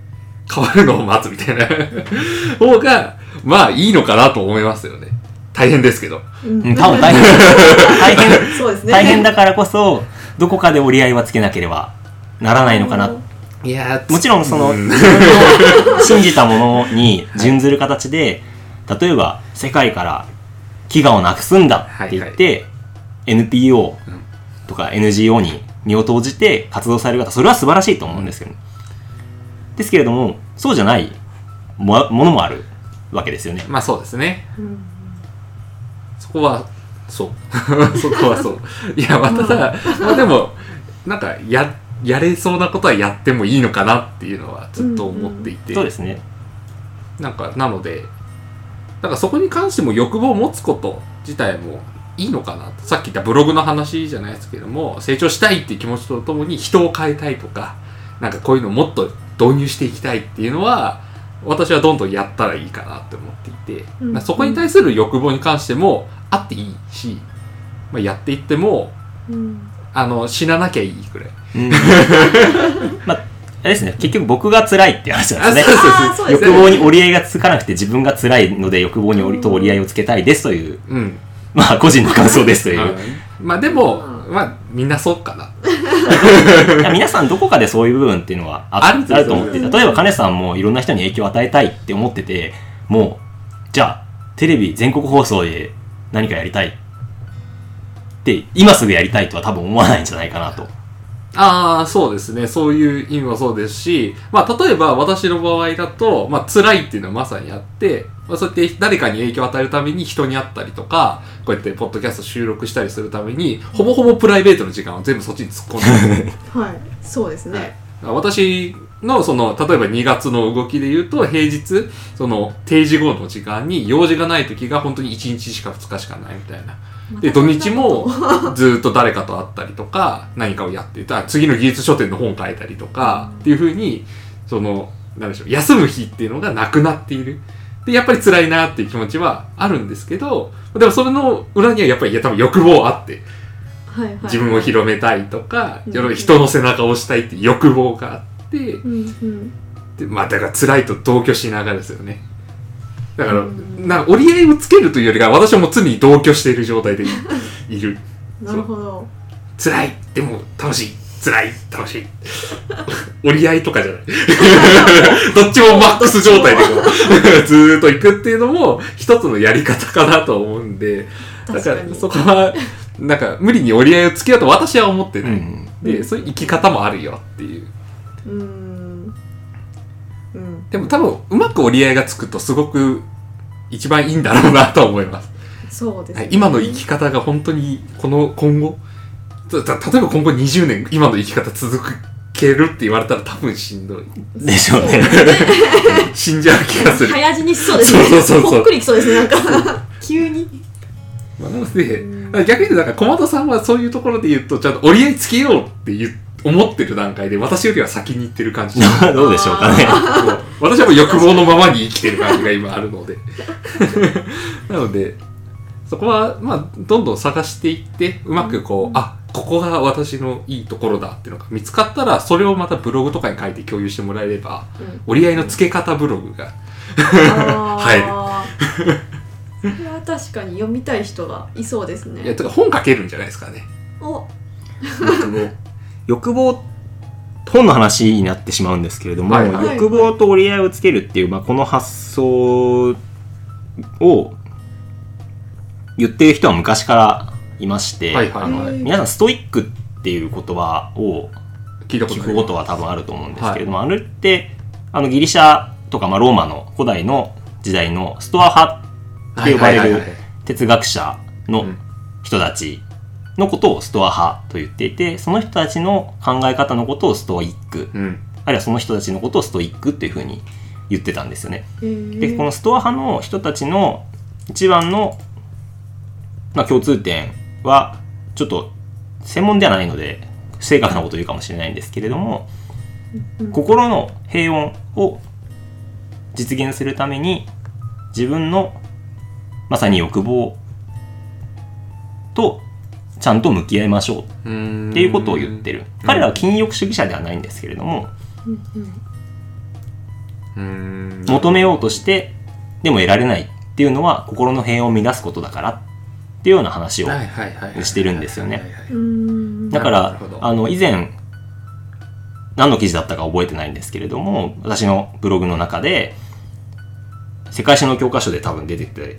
変わるのを待つみたいな [laughs] 方が、まあいいのかなと思いますよね。大変ですけど。うんうん、多分大変。[laughs] 大変、そうですね大変だからこそ、どこかで折り合いはつけなければならないのかな。いやーもちろんその、うん。自分の信じたものに準ずる形で、例えば世界から飢餓をなくすんだって言って、NPO とか NGO に身を投じて活動される方、それは素晴らしいと思うんですけど、ですけれども、そうじゃないもものもある。わけですよね。まあそうですね。うん。そこはそう。[laughs] そこはそう。いやまあただ、まあ、でもなんかややれそうなことはやってもいいのかなっていうのはずっと思っていて、そうですね。なんかなのでなんかそこに関しても欲望を持つこと自体もいいのかなとさっき言ったブログの話じゃないですけども成長したいっていう気持ちとともに人を変えたいとかなんかこういうのをもっと導入していきたいっていうのは私はどんどんやったらいいかなって思っていて、うん。まあそこに対する欲望に関してもあっていいし、まあ、やっていってもうん。あの死ななきゃいいくらい。うんまあ、あれですね、結局僕が辛いって話なんですね。欲望に折り合いがつかなくて自分が辛いので欲望に折りと折り合いをつけたいですという、うんまあ個人の感想ですという。まあでも、まあみんなそうかな。いや皆さんどこかでそういう部分っていうのはああるあると思ってて、例えば金さんもいろんな人に影響を与えたいって思ってて、もう、じゃあ、テレビ全国放送で何かやりたいって、今すぐやりたいとは多分思わないんじゃないかなと。ああ、そうですね。そういう意味もそうですし、まあ、例えば私の場合だと、まあ、辛いっていうのはまさにあって、まあ、そうやって誰かに影響を与えるために人に会ったりとか、こうやってポッドキャスト収録したりするために、ほぼほぼプライベートの時間を全部そっちに突っ込んでる [laughs] はいそうですね私のその、例えば2月の動きで言うと、平日、その定時後の時間に用事がない時が本当に1日しか2日しかないみたいな。で、土日もずーっと誰かと会ったりとか、何かをやっていた。次の技術書店の本書いたりとか、っていう風に、その、なんでしょう、休む日っていうのがなくなっている。で、やっぱり辛いなっていう気持ちはあるんですけど、でもそれの裏にはやっぱりいや多分欲望あって、はいはい自分を広めたいとか、うん人の背中を押したいっていう欲望があって、うんうんでまあだから辛いと同居しながらですよね。だから、うん。な折り合いをつけるというよりか私はもう常に同居している状態でい [laughs] いる。なるほど。辛い。でも楽しい。辛い。楽しい。折り合いとかじゃない。[laughs] どっちもマックス状態でこう [laughs] ずーっと行くっていうのも一つのやり方かなと思うんで。だからにそこはなんか無理に折り合いをつけようと私は思ってない、うん。でそういう生き方もあるよっていう。うんでも多分うまく折り合いがつくとすごく一番いいんだろうなと思います、そうですね。はい今の生き方が本当にこの今後例えば今後20年今の生き方続けるって言われたら多分しんどい。でしょうね。[laughs] 死んじゃう気がする、早死にしそうですね。そうそうそうそう。ほっくりきそうですねなんか。[laughs] 急に。まあ、なので逆に言うとなんか駒田さんはそういうところで言うとちゃんと折り合いつけようって言う思ってる段階で私よりは先に行ってる感じ。[laughs] どうでしょうかね。私はもう欲望のままに生きてる感じが今あるので。[laughs] なのでそこはまあどんどん探していってうまくこう、あここが私のいいところだっていうのが見つかったらそれをまたブログとかに書いて共有してもらえれば、うん。折り合いのつけ方ブログがあー。それは確かに読みたい人がいそうですね。いやとか本書けるんじゃないですかね。お。欲望、本の話になってしまうんですけれども、はいはい欲望と折り合いをつけるっていう、まあ、この発想を言ってる人は昔からいまして、はいはいはい。皆さんストイックっていう言葉を聞くことは多分あると思うんですけれども、あれってあのギリシャとか、まあ、ローマの古代の時代のストア派って呼ばれるはいはいはいはい。哲学者のうん人たちのことをストア派と言っていてその人たちの考え方のことをストイック。うん。あるいはその人たちのことをストイックっていうふうに言ってたんですよね。ででこのストア派の人たちの一番の、まあ、共通点はちょっと専門ではないので不正確なことを言うかもしれないんですけれども、心の平穏を実現するために自分のまさに欲望とちゃんと向き合いましょう。っっていうことを言ってる。彼らは禁欲主義者ではないんですけれども。うん。求めようとしてでも得られないっていうのは心の平穏を乱すことだからっていうような話をしてるんですよね。だからあの以前何の記事だったか覚えてないんですけれども私のブログの中で世界史の教科書で多分出てて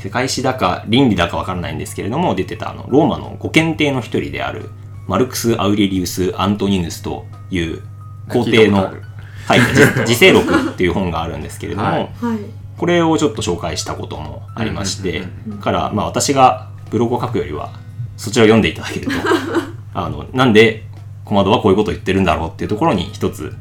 世界史だか倫理だかわからないんですけれども出てたあのローマの五検定の一人であるマルクス・アウレリウス・アントニヌスという皇帝のはい、自 [laughs] 自世録っていう本があるんですけれども、はい。はい。これをちょっと紹介したこともありまして、から、まあ、私がブログを書くよりはそちらを読んでいただけると [laughs] あのなんで小窓はこういうことを言ってるんだろうっていうところに一つ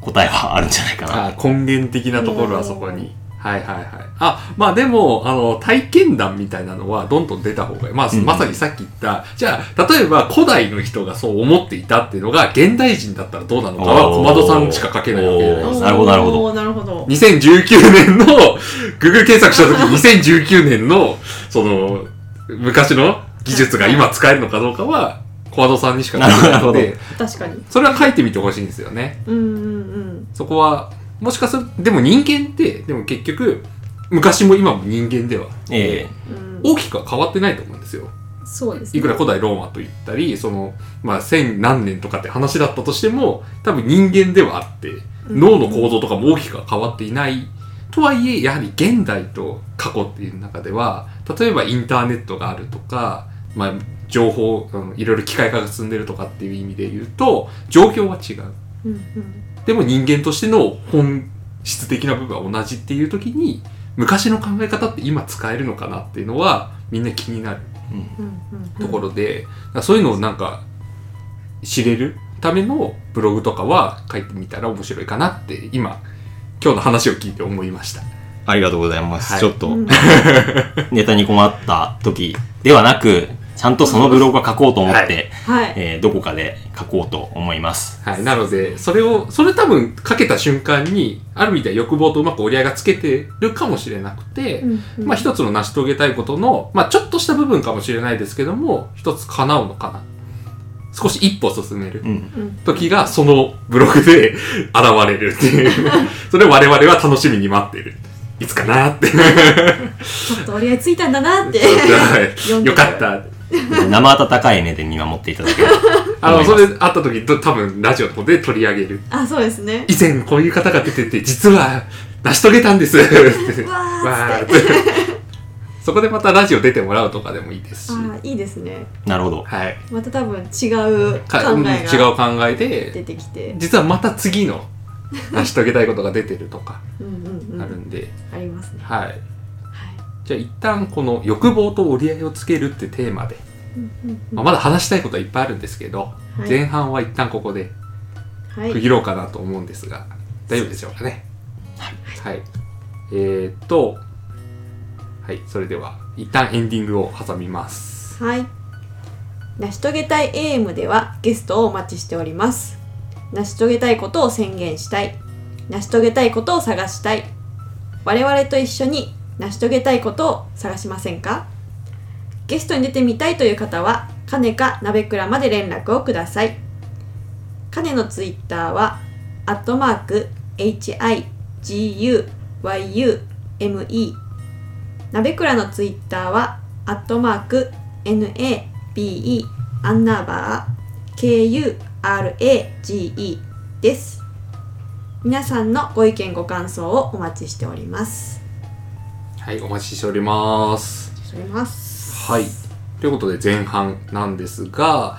答えはあるんじゃないかな。あ根源的なところはそこに。はいはいはい。あ、まあでも、あの、体験談みたいなのはどんどん出た方がいい。まあ、うんまさにさっき言った、じゃあ、例えば古代の人がそう思っていたっていうのが、現代人だったらどうなのかは、小窓さんしか書けないわけじゃないですか。なるほどなるほどおーなるほど。2019年の、[laughs] Google 検索した時2019年の、その、昔の技術が今使えるのかどうかは、小窓さんにしか書けないなるほどので、確かに。それは書いてみてほしいんですよね。うんうんそこは、もしかするでも人間って、でも結局、昔も今も人間では、えうん。うん、大きくは変わってないと思うんですよ。そうですね。いくら古代ローマと言ったり、その、まあ、千何年とかって話だったとしても、多分人間ではあって、うん脳の構造とかも大きくは変わっていない。とはいえ、やはり現代と過去っていう中では、例えばインターネットがあるとか、まあ、情報、うんいろいろ機械化が進んでるとかっていう意味で言うと、状況は違う。うんうん。でも人間としての本質的な部分は同じっていう時に、昔の考え方って今使えるのかなっていうのは、みんな気になる。えうんところで、そういうのをなんか知れるためのブログとかは書いてみたら面白いかなって今今日の話を聞いて思いました。ありがとうございます。はいちょっと、う [laughs] んネタに困った時ではなく、ちゃんとそのブログを書こうと思って、はい。えーどこかで書こうと思います。はい。なので、それを、それ多分書けた瞬間に、ある意味では欲望とうまく折り合いがつけてるかもしれなくて、うんうんまあ一つの成し遂げたいことの、まあちょっとした部分かもしれないですけども、一つ叶うのかな。少し一歩進める。時がそのブログで [laughs] 現れるっていう。[laughs] それを我々は楽しみに待ってる。いつかなって。[laughs] ちょっと折り合いついたんだなって。はいよかった。[laughs] 生温かい目で見守っていただければ [laughs] あの、それ会った時と多分ラジオの方で取り上げる。あ、そうですね。以前こういう方が出てて、実は成し遂げたんです。[laughs] ってわっってそこでまたラジオ出てもらうとかでもいいですし。あ、いいですね。なるほど。はい。また多分違う考かえが違う考えで、出てきて。実はまた次の成し遂げたいことが出てるとかうんうんうん。あるんで、ありますね。はい。はい。じゃあ一旦この欲望と折り合いをつけるってテーマで、まあ、まだ話したいことはいっぱいあるんですけど、はい前半は一旦ここではい。区切ろうかなと思うんですが、大丈夫でしょうかね？はい。えー、っと、はい、それでは一旦エンディングを挟みます。はい。成し遂げたい AM ではゲストをお待ちしております。成し遂げたいことを宣言したい。成し遂げたいことを探したい。我々と一緒に成し遂げたいことを探しませんか？ゲストに出てみたいという方は、かねかなべくらまで連絡をください。かねのツイッターは、アットマーク、HIGUYUME なべくらのツイッターは、アットマーク、NABE アンナーバー KURAGE です。皆さんのご意見ご感想をお待ちしております。はい、お待ちしております。しております。はい。ということで前半なんですが、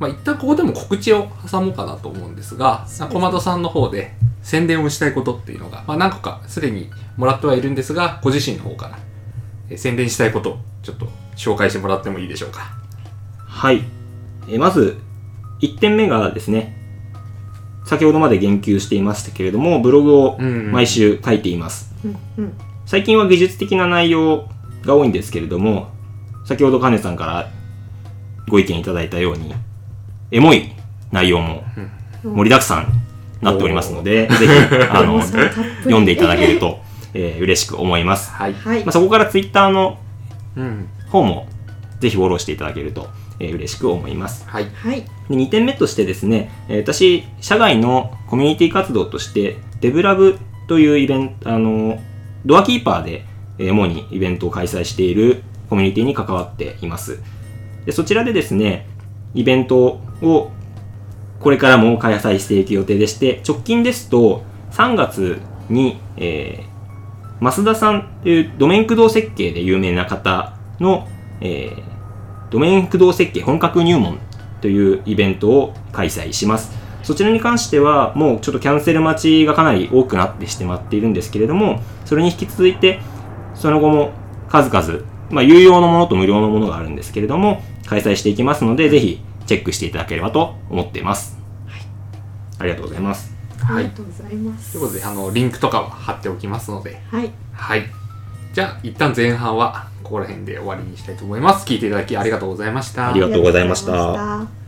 まあ一旦ここでも告知を挟もうかなと思うんですが、小窓さんの方で宣伝をしたいことっていうのが、まあ何個かすでにもらってはいるんですが、ご自身の方からえー宣伝したいことをちょっと紹介してもらってもいいでしょうか。はい。えーまず、1点目がですね、先ほどまで言及していましたけれども、ブログをうん毎週書いています。うんうん。最近は技術的な内容が多いんですけれども、先ほどカネさんからご意見いただいたように、エモい内容も盛りだくさんになっておりますので、ぜひ、あの、[laughs] 読んでいただけると、えー嬉しく思います。はい。はいまあ、。そこからツイッターのうん。方も、ぜひフォローしていただけると、えー嬉しく思います。はい。はい。で2点目としてですね、えー私、社外のコミュニティ活動として、デブラブというイベント、あの、ドアキーパーで、主にイベントを開催しているコミュニティに関わっています。でそちらでですね、イベントをこれからも開催していく予定でして、直近ですと3月に、えー増田さんというドメイン駆動設計で有名な方の、えードメイン駆動設計本格入門というイベントを開催します。そちらに関してはもうちょっとキャンセル待ちがかなり多くなってしまっているんですけれどもそれに引き続いてその後も数々、まあ、有料のものと無料のものがあるんですけれども開催していきますのでぜひチェックしていただければと思ってい。ます、ありがとうございます。はい。ありがとうございます。ということであのリンクとかは貼っておきますので。はい。はい。じゃあ一旦前半はここら辺で終わりにしたいと思います。聞いていただきありがとうございました。ありがとうございました